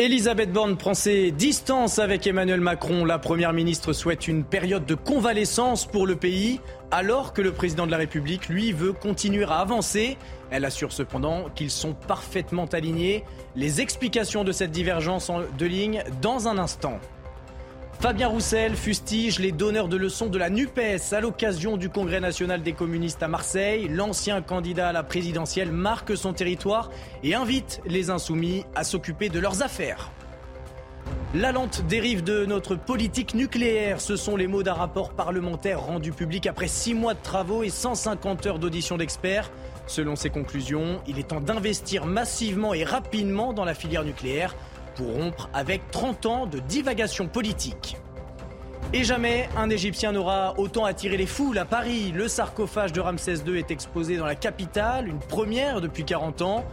Elisabeth Borne prend ses distances avec Emmanuel Macron. La première ministre souhaite une période de convalescence pour le pays, alors que le président de la République, lui, veut continuer à avancer. Elle assure cependant qu'ils sont parfaitement alignés. Les explications de cette divergence de ligne dans un instant. Fabien Roussel fustige les donneurs de leçons de la NUPES à l'occasion du Congrès national des communistes à Marseille. L'ancien candidat à la présidentielle marque son territoire et invite les insoumis à s'occuper de leurs affaires. La lente dérive de notre politique nucléaire, ce sont les mots d'un rapport parlementaire rendu public après six mois de travaux et 150 heures d'audition d'experts. Selon ses conclusions, il est temps d'investir massivement et rapidement dans la filière nucléaire pour rompre avec 30 ans de divagation politique. Et jamais un Égyptien n'aura autant attiré les foules à Paris. Le sarcophage de Ramsès II est exposé dans la capitale, une première depuis 40 ans.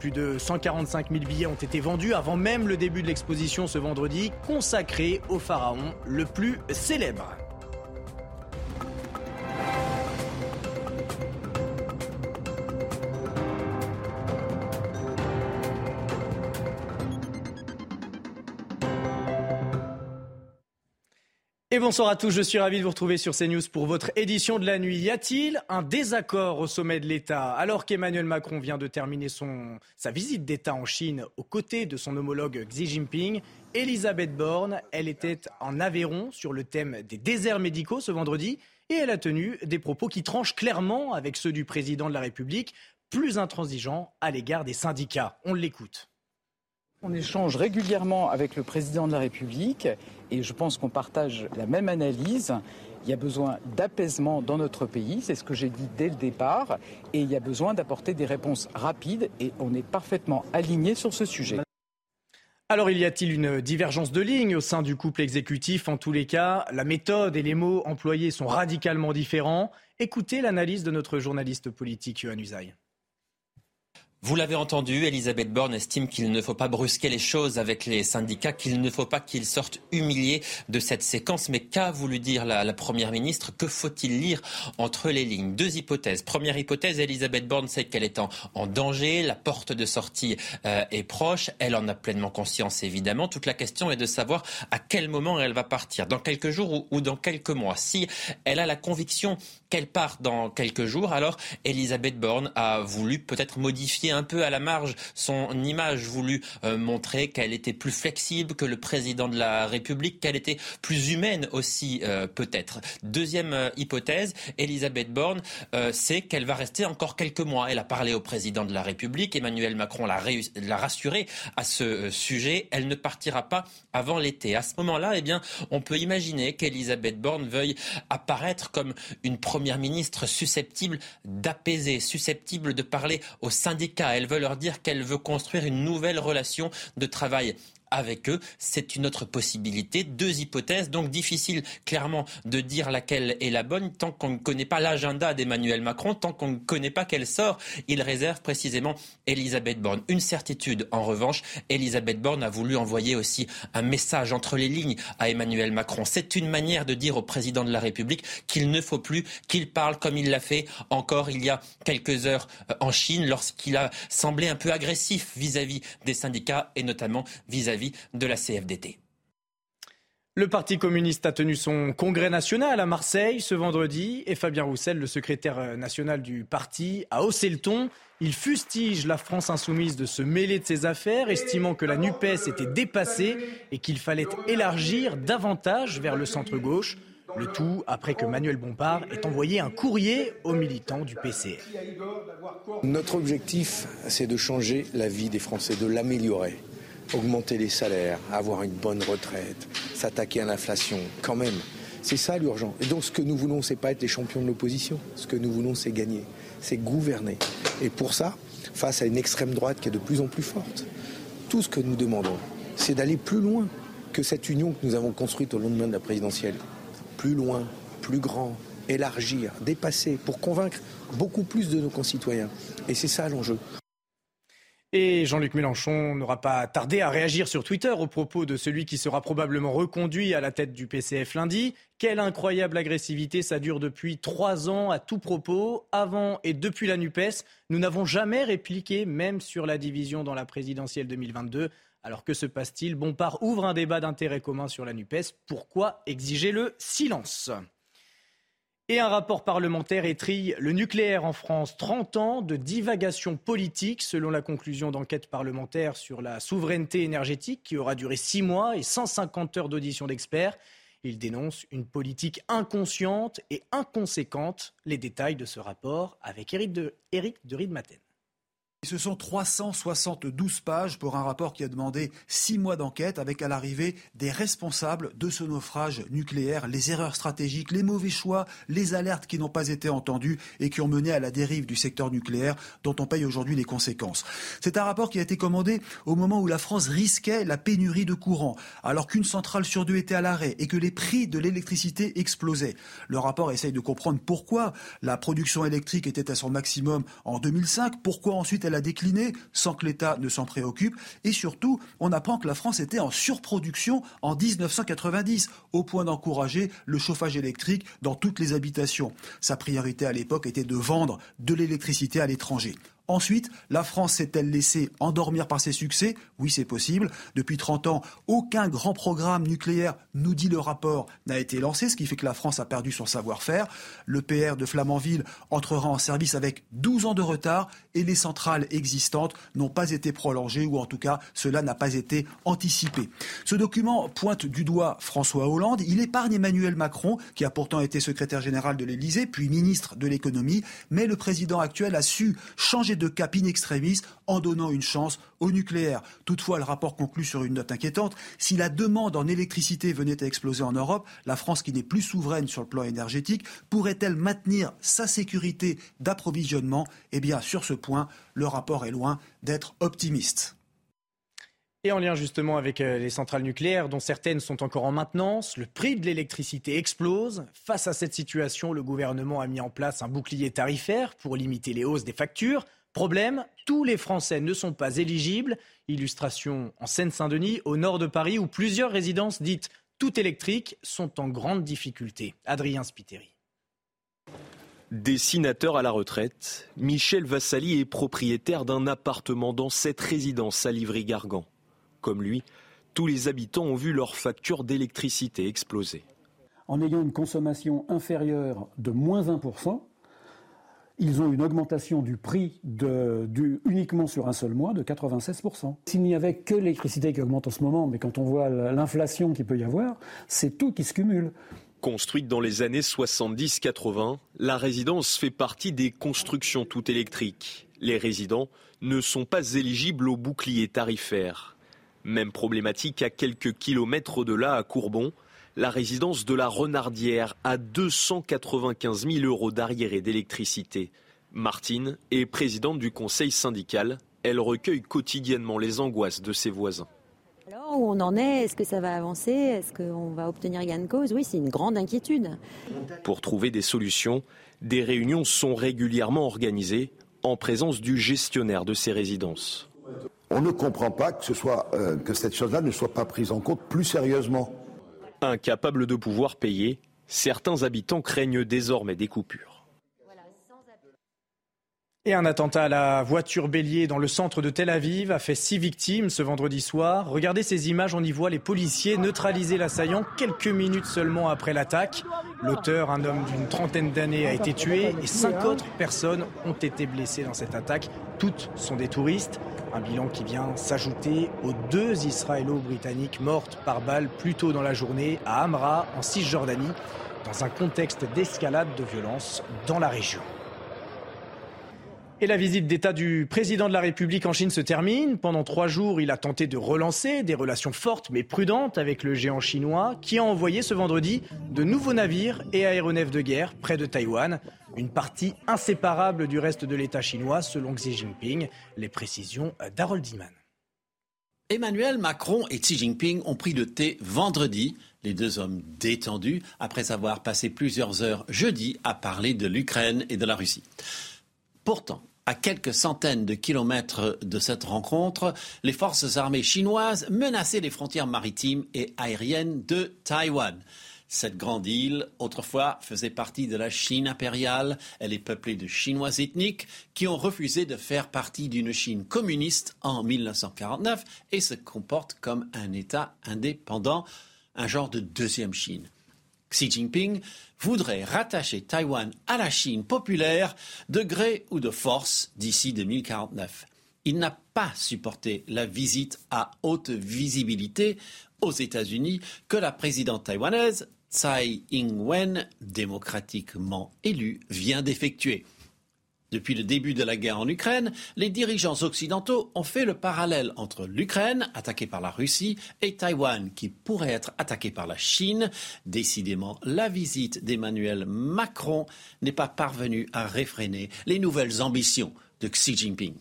Plus de 145 000 billets ont été vendus avant même le début de l'exposition ce vendredi, consacrée au pharaon le plus célèbre. Et bonsoir à tous, je suis ravi de vous retrouver sur CNews pour votre édition de la nuit. Y a-t-il un désaccord au sommet de l'État alors qu'Emmanuel Macron vient de terminer son, sa visite d'État en Chine aux côtés de son homologue Xi Jinping Elisabeth Borne, elle était en Aveyron sur le thème des déserts médicaux ce vendredi et elle a tenu des propos qui tranchent clairement avec ceux du président de la République, plus intransigeant à l'égard des syndicats. On l'écoute. On échange régulièrement avec le président de la République et je pense qu'on partage la même analyse. Il y a besoin d'apaisement dans notre pays, c'est ce que j'ai dit dès le départ, et il y a besoin d'apporter des réponses rapides et on est parfaitement aligné sur ce sujet. Alors, il y a-t-il une divergence de ligne au sein du couple exécutif? En tous les cas, la méthode et les mots employés sont radicalement différents. Écoutez l'analyse de notre journaliste politique, Yohann Usaï. Vous l'avez entendu, Elisabeth Borne estime qu'il ne faut pas brusquer les choses avec les syndicats, qu'il ne faut pas qu'ils sortent humiliés de cette séquence. Mais qu'a voulu dire la, Première ministre? Que faut-il lire entre les lignes? Deux hypothèses. Première hypothèse, Elisabeth Borne sait qu'elle est en, danger, la porte de sortie euh, est proche, elle en a pleinement conscience évidemment. Toute la question est de savoir à quel moment elle va partir, dans quelques jours ou, ou dans quelques mois. Si elle a la conviction qu'elle part dans quelques jours, alors Elisabeth Borne a voulu peut-être modifier un peu à la marge son image, voulu euh, montrer qu'elle était plus flexible que le président de la République, qu'elle était plus humaine aussi euh, peut-être. Deuxième euh, hypothèse, Elisabeth Borne sait qu'elle va rester encore quelques mois. Elle a parlé au président de la République, Emmanuel Macron l'a rassuré à ce sujet. Elle ne partira pas avant l'été. À ce moment-là, eh bien, on peut imaginer qu'Elisabeth Borne veuille apparaître comme une première ministre susceptible d'apaiser, susceptible de parler aux syndicats. Elle veut leur dire qu'elle veut construire une nouvelle relation de travail avec eux. C'est une autre possibilité. Deux hypothèses, donc difficile clairement de dire laquelle est la bonne tant qu'on ne connaît pas l'agenda d'Emmanuel Macron, tant qu'on ne connaît pas quel sort il réserve précisément Elisabeth Borne. Une certitude, en revanche, Elisabeth Borne a voulu envoyer aussi un message entre les lignes à Emmanuel Macron. C'est une manière de dire au président de la République qu'il ne faut plus qu'il parle comme il l'a fait encore il y a quelques heures euh, en Chine lorsqu'il a semblé un peu agressif vis-à-vis des syndicats et notamment vis-à-vis de la CFDT. Le Parti communiste a tenu son congrès national à Marseille ce vendredi et Fabien Roussel, le secrétaire national du parti, a haussé le ton. Il fustige la France insoumise de se mêler de ses affaires, estimant que la NUPES était dépassée et qu'il fallait élargir davantage vers le centre-gauche. Le tout après que Manuel Bompard ait envoyé un courrier aux militants du PCR. Notre objectif, c'est de changer la vie des Français, de l'améliorer augmenter les salaires, avoir une bonne retraite, s'attaquer à l'inflation, quand même. C'est ça l'urgent. Et donc ce que nous voulons, c'est pas être les champions de l'opposition. Ce que nous voulons, c'est gagner, c'est gouverner. Et pour ça, face à une extrême droite qui est de plus en plus forte. Tout ce que nous demandons, c'est d'aller plus loin que cette union que nous avons construite au lendemain de la présidentielle. Plus loin, plus grand, élargir, dépasser, pour convaincre beaucoup plus de nos concitoyens. Et c'est ça l'enjeu. Et Jean-Luc Mélenchon n'aura pas tardé à réagir sur Twitter au propos de celui qui sera probablement reconduit à la tête du PCF lundi. Quelle incroyable agressivité, ça dure depuis trois ans à tout propos. Avant et depuis la NUPES, nous n'avons jamais répliqué, même sur la division dans la présidentielle 2022. Alors que se passe-t-il? Bompard ouvre un débat d'intérêt commun sur la NUPES. Pourquoi exiger le silence? Et un rapport parlementaire étrille le nucléaire en France. 30 ans de divagation politique, selon la conclusion d'enquête parlementaire sur la souveraineté énergétique, qui aura duré 6 mois et 150 heures d'audition d'experts. Il dénonce une politique inconsciente et inconséquente. Les détails de ce rapport avec Éric de, Éric Ridmaten. Ce sont 372 pages pour un rapport qui a demandé six mois d'enquête avec à l'arrivée des responsables de ce naufrage nucléaire, les erreurs stratégiques, les mauvais choix, les alertes qui n'ont pas été entendues et qui ont mené à la dérive du secteur nucléaire dont on paye aujourd'hui les conséquences. C'est un rapport qui a été commandé au moment où la France risquait la pénurie de courant, alors qu'une centrale sur deux était à l'arrêt et que les prix de l'électricité explosaient. Le rapport essaye de comprendre pourquoi la production électrique était à son maximum en 2005, pourquoi ensuite elle a décliné sans que l'État ne s'en préoccupe. Et surtout, on apprend que la France était en surproduction en 1990, au point d'encourager le chauffage électrique dans toutes les habitations. Sa priorité à l'époque était de vendre de l'électricité à l'étranger. Ensuite, la France s'est-elle laissée endormir par ses succès? Oui, c'est possible. Depuis 30 ans, aucun grand programme nucléaire, nous dit le rapport, n'a été lancé, ce qui fait que la France a perdu son savoir-faire. Le PR de Flamanville entrera en service avec 12 ans de retard et les centrales existantes n'ont pas été prolongées ou en tout cas, cela n'a pas été anticipé. Ce document pointe du doigt François Hollande. Il épargne Emmanuel Macron, qui a pourtant été secrétaire général de l'Élysée, puis ministre de l'économie. Mais le président actuel a su changer de cap in extremis en donnant une chance au nucléaire. Toutefois, le rapport conclut sur une note inquiétante. Si la demande en électricité venait à exploser en Europe, la France, qui n'est plus souveraine sur le plan énergétique, pourrait-elle maintenir sa sécurité d'approvisionnement? Eh bien, sur ce point, le rapport est loin d'être optimiste. Et en lien justement avec euh, les centrales nucléaires, dont certaines sont encore en maintenance, le prix de l'électricité explose. Face à cette situation, le gouvernement a mis en place un bouclier tarifaire pour limiter les hausses des factures. Problème, tous les Français ne sont pas éligibles. Illustration en Seine-Saint-Denis, au nord de Paris, où plusieurs résidences dites tout électriques sont en grande difficulté. Adrien Spiteri. Dessinateur à la retraite, Michel Vassali est propriétaire d'un appartement dans cette résidence à Livry-Gargan. Comme lui, tous les habitants ont vu leur facture d'électricité exploser. En ayant une consommation inférieure de moins 1%, ils ont une augmentation du prix uniquement sur un seul mois de 96%. S'il n'y avait que l'électricité qui augmente en ce moment, mais quand on voit l'inflation qu'il peut y avoir, c'est tout qui se cumule. Construite dans les années 70-80, la résidence fait partie des constructions toutes électriques. Les résidents ne sont pas éligibles au bouclier tarifaire. Même problématique à quelques kilomètres de là à Courbon, la résidence de la Renardière à 295 000 euros d'arriéré d'électricité. Martine est présidente du conseil syndical. Elle recueille quotidiennement les angoisses de ses voisins. Alors, où on en est? Est-ce que ça va avancer? Est-ce qu'on va obtenir gain de cause? Oui, c'est une grande inquiétude. Pour trouver des solutions, des réunions sont régulièrement organisées en présence du gestionnaire de ces résidences. On ne comprend pas que, ce soit, euh, que cette chose-là ne soit pas prise en compte plus sérieusement. Incapables de pouvoir payer, certains habitants craignent désormais des coupures. Et un attentat à la voiture bélier dans le centre de Tel Aviv a fait six victimes ce vendredi soir. Regardez ces images, on y voit les policiers neutraliser l'assaillant quelques minutes seulement après l'attaque. L'auteur, un homme d'une trentaine d'années, a été tué et cinq autres personnes ont été blessées dans cette attaque. Toutes sont des touristes. Un bilan qui vient s'ajouter aux deux Israélo-Britanniques mortes par balle plus tôt dans la journée à Amra, en Cisjordanie, dans un contexte d'escalade de violence dans la région. Et la visite d'État du président de la République en Chine se termine. Pendant trois jours, il a tenté de relancer des relations fortes mais prudentes avec le géant chinois qui a envoyé ce vendredi de nouveaux navires et aéronefs de guerre près de Taïwan. une partie inséparable du reste de l'État chinois, selon Xi Jinping. Les précisions d'Harold Diman. Emmanuel Macron et Xi Jinping ont pris le thé vendredi, les deux hommes détendus, après avoir passé plusieurs heures jeudi à parler de l'Ukraine et de la Russie. Pourtant, à quelques centaines de kilomètres de cette rencontre, les forces armées chinoises menaçaient les frontières maritimes et aériennes de Taïwan. Cette grande île, autrefois, faisait partie de la Chine impériale. Elle est peuplée de Chinois ethniques qui ont refusé de faire partie d'une Chine communiste en 1949 et se comportent comme un État indépendant, un genre de deuxième Chine. Xi Jinping voudrait rattacher Taïwan à la Chine populaire de gré ou de force d'ici 2049. Il n'a pas supporté la visite à haute visibilité aux États-Unis que la présidente taïwanaise Tsai Ing-wen, démocratiquement élu, vient d'effectuer. Depuis le début de la guerre en Ukraine, les dirigeants occidentaux ont fait le parallèle entre l'Ukraine, attaquée par la Russie, et Taïwan, qui pourrait être attaquée par la Chine. Décidément, la visite d'Emmanuel Macron n'est pas parvenue à réfréner les nouvelles ambitions de Xi Jinping.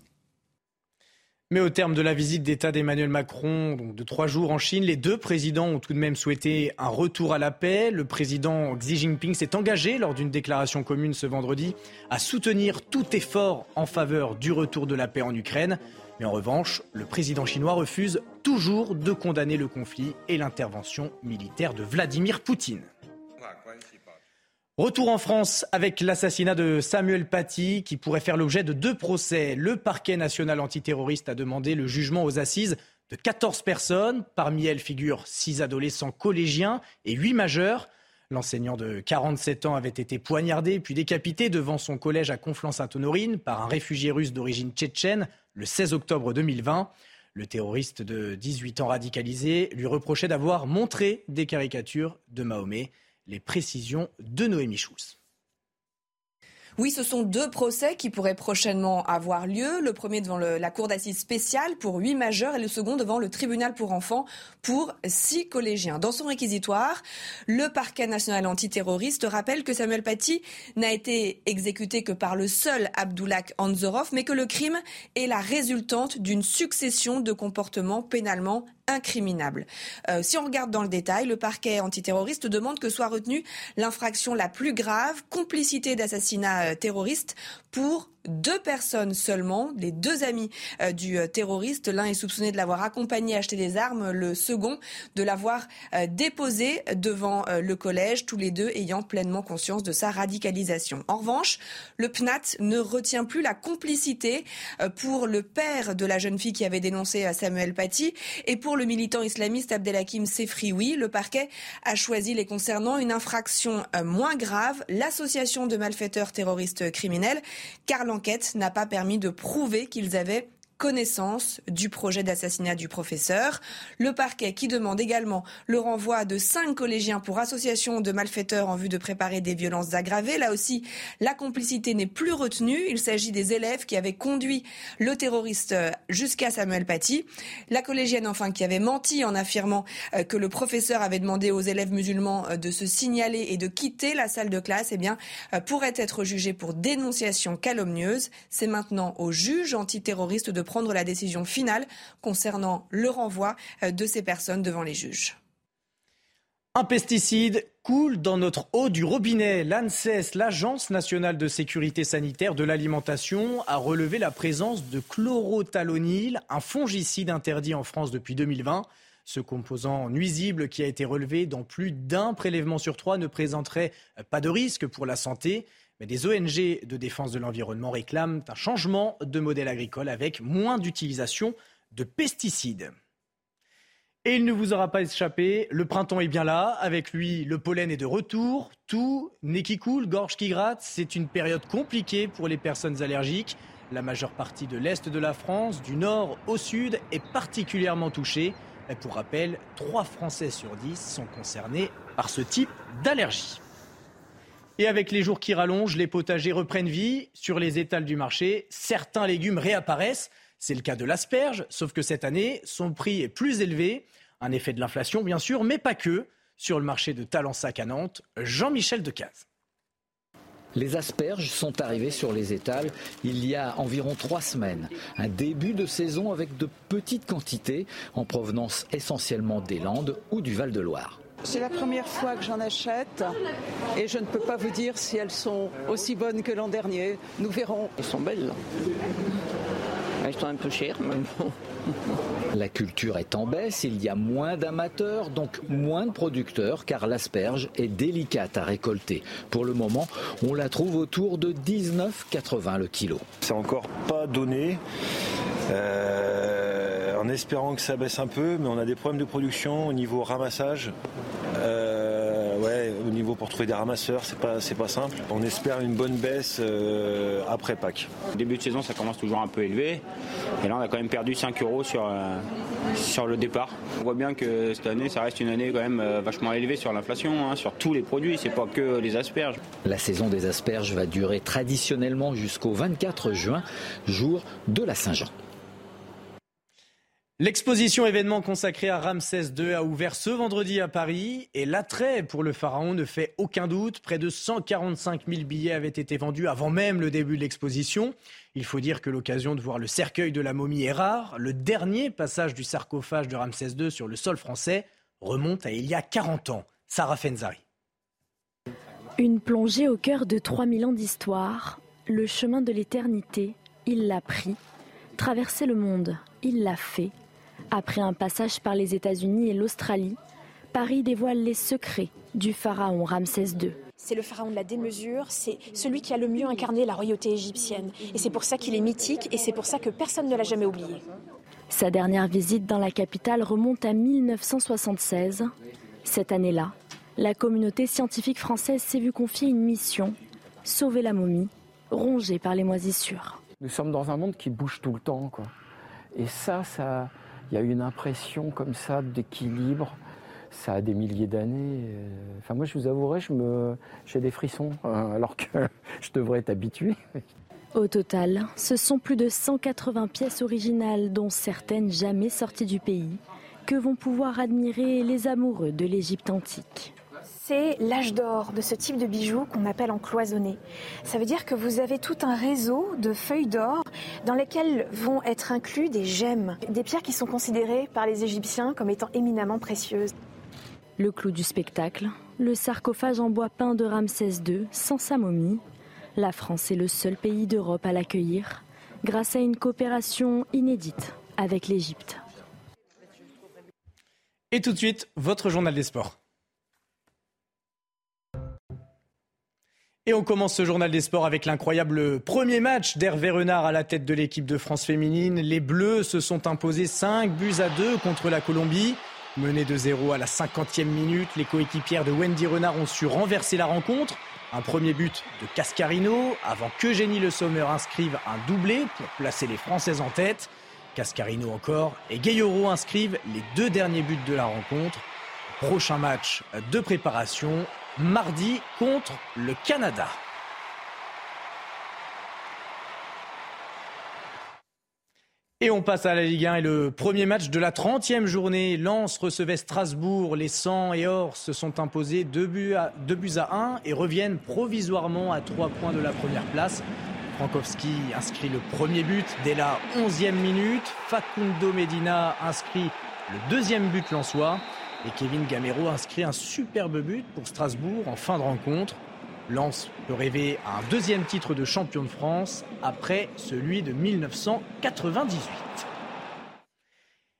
Mais au terme de la visite d'État d'Emmanuel Macron, de trois jours en Chine, les deux présidents ont tout de même souhaité un retour à la paix. Le président Xi Jinping s'est engagé lors d'une déclaration commune ce vendredi à soutenir tout effort en faveur du retour de la paix en Ukraine. Mais en revanche, le président chinois refuse toujours de condamner le conflit et l'intervention militaire de Vladimir Poutine. Retour en France avec l'assassinat de Samuel Paty qui pourrait faire l'objet de deux procès. Le parquet national antiterroriste a demandé le jugement aux assises de 14 personnes. Parmi elles figurent 6 adolescents collégiens et 8 majeurs. L'enseignant de 47 ans avait été poignardé puis décapité devant son collège à Conflans-Sainte-Honorine par un réfugié russe d'origine tchétchène le 16 octobre 2020. Le terroriste de 18 ans radicalisé lui reprochait d'avoir montré des caricatures de Mahomet. Les précisions de Noémie Schulz. Oui, ce sont deux procès qui pourraient prochainement avoir lieu. Le premier devant la cour d'assises spéciale pour huit majeurs et le second devant le tribunal pour enfants pour six collégiens. Dans son réquisitoire, le parquet national antiterroriste rappelle que Samuel Paty n'a été exécuté que par le seul Abdullah Anzorov, mais que le crime est la résultante d'une succession de comportements pénalement incriminable. Euh, si on regarde dans le détail, le parquet antiterroriste demande que soit retenue l'infraction la plus grave, complicité d'assassinat euh, terroriste, pour deux personnes seulement, les deux amis euh, du euh, terroriste. L'un est soupçonné de l'avoir accompagné à acheter des armes, le second de l'avoir euh, déposé devant le collège, tous les deux ayant pleinement conscience de sa radicalisation. En revanche, le PNAT ne retient plus la complicité pour le père de la jeune fille qui avait dénoncé Samuel Paty et pour le militant islamiste Abdelhakim Sefrioui. Le parquet a choisi les concernant une infraction moins grave, l'association de malfaiteurs terroristes criminels, car l'enquête n'a pas permis de prouver qu'ils avaient connaissance du projet d'assassinat du professeur. Le parquet qui demande également le renvoi de cinq collégiens pour association de malfaiteurs en vue de préparer des violences aggravées. Là aussi, la complicité n'est plus retenue. Il s'agit des élèves qui avaient conduit le terroriste jusqu'à Samuel Paty. La collégienne, enfin, qui avait menti en affirmant euh, que le professeur avait demandé aux élèves musulmans euh, de se signaler et de quitter la salle de classe, eh bien, euh, pourrait être jugée pour dénonciation calomnieuse. C'est maintenant au juge antiterroriste de prendre la décision finale concernant le renvoi euh, de ces personnes devant les juges. Un pesticide coule dans notre eau du robinet. L'ANSES, l'Agence nationale de sécurité sanitaire de l'alimentation, a relevé la présence de chlorothalonil, un fongicide interdit en France depuis 2020. Ce composant nuisible qui a été relevé dans plus d'un prélèvement sur trois ne présenterait pas de risque pour la santé. Mais des ONG de défense de l'environnement réclament un changement de modèle agricole avec moins d'utilisation de pesticides. Et il ne vous aura pas échappé, le printemps est bien là, avec lui le pollen est de retour, tout, nez qui coule, gorge qui gratte, c'est une période compliquée pour les personnes allergiques. La majeure partie de l'Est de la France, du Nord au Sud, est particulièrement touchée. Pour rappel, 3 Français sur 10 sont concernés par ce type d'allergie. Et avec les jours qui rallongent, les potagers reprennent vie. Sur les étals du marché, certains légumes réapparaissent. C'est le cas de l'asperge, sauf que cette année, son prix est plus élevé. Un effet de l'inflation, bien sûr, mais pas que. Sur le marché de Talensac à Nantes, Jean-Michel Decaze. Les asperges sont arrivées sur les étals il y a environ trois semaines. Un début de saison avec de petites quantités en provenance essentiellement des Landes ou du Val-de-Loire. C'est la première fois que j'en achète et je ne peux pas vous dire si elles sont aussi bonnes que l'an dernier. Nous verrons. Elles sont belles. Elles sont un peu chères, mais bon. La culture est en baisse, il y a moins d'amateurs, donc moins de producteurs, car l'asperge est délicate à récolter. Pour le moment, on la trouve autour de 19,80 le kilo. C'est encore pas donné. Euh, en espérant que ça baisse un peu, mais on a des problèmes de production au niveau ramassage. Euh, ouais, au niveau pour trouver des ramasseurs, c'est pas c'est pas simple. On espère une bonne baisse euh, après Pâques. Début de saison, ça commence toujours un peu élevé, et là on a quand même perdu 5 euros sur sur le départ. On voit bien que cette année, ça reste une année quand même vachement élevée sur l'inflation, hein, sur tous les produits. C'est pas que les asperges. La saison des asperges va durer traditionnellement jusqu'au 24 juin, jour de la Saint-Jean. L'exposition événement consacrée à Ramsès II a ouvert ce vendredi à Paris et l'attrait pour le pharaon ne fait aucun doute. Près de 145 000 billets avaient été vendus avant même le début de l'exposition. Il faut dire que l'occasion de voir le cercueil de la momie est rare. Le dernier passage du sarcophage de Ramsès II sur le sol français remonte à il y a 40 ans. Sarah Fenzari. Une plongée au cœur de 3000 ans d'histoire. Le chemin de l'éternité, il l'a pris. Traverser le monde, il l'a fait. Après un passage par les États-Unis et l'Australie, Paris dévoile les secrets du pharaon Ramsès II. C'est le pharaon de la démesure, c'est celui qui a le mieux incarné la royauté égyptienne. Et c'est pour ça qu'il est mythique et c'est pour ça que personne ne l'a jamais oublié. Sa dernière visite dans la capitale remonte à 1976. Cette année-là, la communauté scientifique française s'est vue confier une mission, sauver la momie, rongée par les moisissures. Nous sommes dans un monde qui bouge tout le temps. Quoi. Et ça, ça, il y a une impression comme ça d'équilibre. Ça a des milliers d'années. Euh, enfin, moi, je vous avouerai, je me, j'ai des frissons, euh, alors que je devrais être habitué. Au total, ce sont plus de 180 pièces originales, dont certaines jamais sorties du pays, que vont pouvoir admirer les amoureux de l'Égypte antique c'est l'âge d'or de ce type de bijoux qu'on appelle en cloisonné. Ça veut dire que vous avez tout un réseau de feuilles d'or dans lesquelles vont être inclus des gemmes, des pierres qui sont considérées par les Égyptiens comme étant éminemment précieuses. Le clou du spectacle, le sarcophage en bois peint de Ramsès II sans sa momie. La France est le seul pays d'Europe à l'accueillir grâce à une coopération inédite avec l'Égypte. Et tout de suite, votre journal des sports. Et on commence ce journal des sports avec l'incroyable premier match d'Hervé Renard à la tête de l'équipe de France féminine. Les Bleus se sont imposés 5 buts à 2 contre la Colombie. Menés de 0 à la 50e minute, les coéquipières de Wendy Renard ont su renverser la rencontre. Un premier but de Cascarino avant qu'Eugénie Le Sommer inscrive un doublé pour placer les Françaises en tête. Cascarino encore et Gayoro inscrivent les deux derniers buts de la rencontre. Prochain match de préparation mardi contre le Canada. Et on passe à la Ligue 1 et le premier match de la 30e journée. Lens recevait Strasbourg. Les 100 et Or se sont imposés 2 buts, à, buts à 1 et reviennent provisoirement à 3 points de la première place. Frankowski inscrit le premier but dès la 11e minute. Facundo Medina inscrit le deuxième but lensois. Et Kevin Gamero inscrit un superbe but pour Strasbourg en fin de rencontre. Lens peut rêver à un deuxième titre de champion de France après celui de 1998.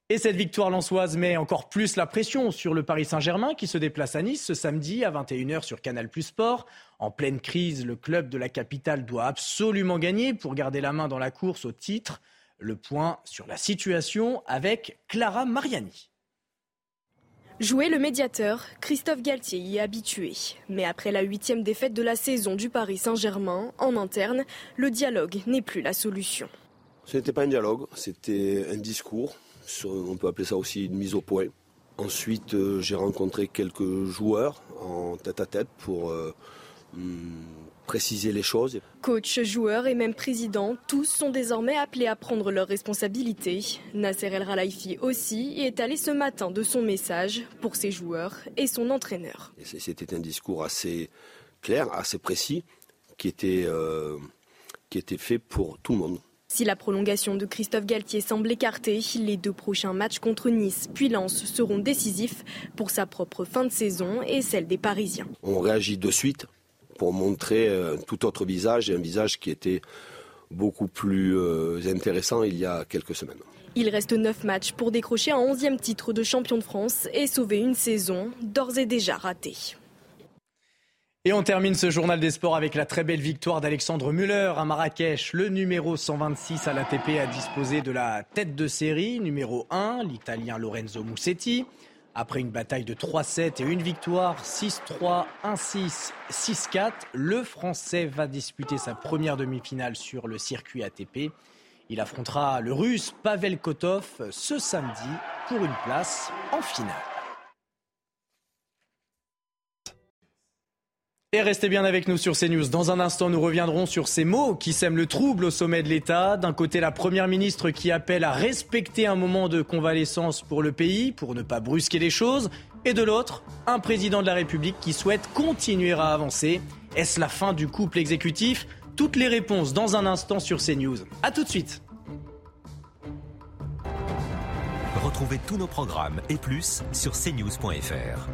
Et cette victoire lensoise met encore plus la pression sur le Paris Saint-Germain qui se déplace à Nice ce samedi à 21h sur Canal Plus Sport. En pleine crise, le club de la capitale doit absolument gagner pour garder la main dans la course au titre. Le point sur la situation avec Clara Mariani. Jouer le médiateur, Christophe Galtier y est habitué. Mais après la huitième défaite de la saison du Paris Saint-Germain, en interne, le dialogue n'est plus la solution. Ce n'était pas un dialogue, c'était un discours. On peut appeler ça aussi une mise au point. Ensuite, euh, j'ai rencontré quelques joueurs en tête à tête pour euh, hmm, préciser les choses. Coach, joueurs et même président, tous sont désormais appelés à prendre leurs responsabilités. Nasser El Khelaifi aussi y est allé ce matin de son message pour ses joueurs et son entraîneur. C'était un discours assez clair, assez précis, qui était, qui était fait pour tout le monde. Si la prolongation de Christophe Galtier semble écartée, les deux prochains matchs contre Nice puis Lens seront décisifs pour sa propre fin de saison et celle des Parisiens. On réagit de suite pour montrer un tout autre visage et un visage qui était beaucoup plus euh, intéressant il y a quelques semaines. Il reste 9 matchs pour décrocher un 11e titre de champion de France et sauver une saison d'ores et déjà ratée. Et on termine ce journal des sports avec la très belle victoire d'Alexandre Muller à Marrakech. Le numéro 126 à l'ATP a disposé de la tête de série, numéro 1, l'Italien Lorenzo Musetti. Après une bataille de 3-7 et une victoire, 6-3, 1-6, 6-4, le Français va disputer sa première demi-finale sur le circuit ATP. Il affrontera le Russe Pavel Kotov ce samedi pour une place en finale. Et restez bien avec nous sur CNews. Dans un instant, nous reviendrons sur ces mots qui sèment le trouble au sommet de l'État. D'un côté, la Première ministre qui appelle à respecter un moment de convalescence pour le pays, pour ne pas brusquer les choses. Et de l'autre, un président de la République qui souhaite continuer à avancer. Est-ce la fin du couple exécutif? Toutes les réponses dans un instant sur CNews. A tout de suite. Retrouvez tous nos programmes et plus sur cnews.fr.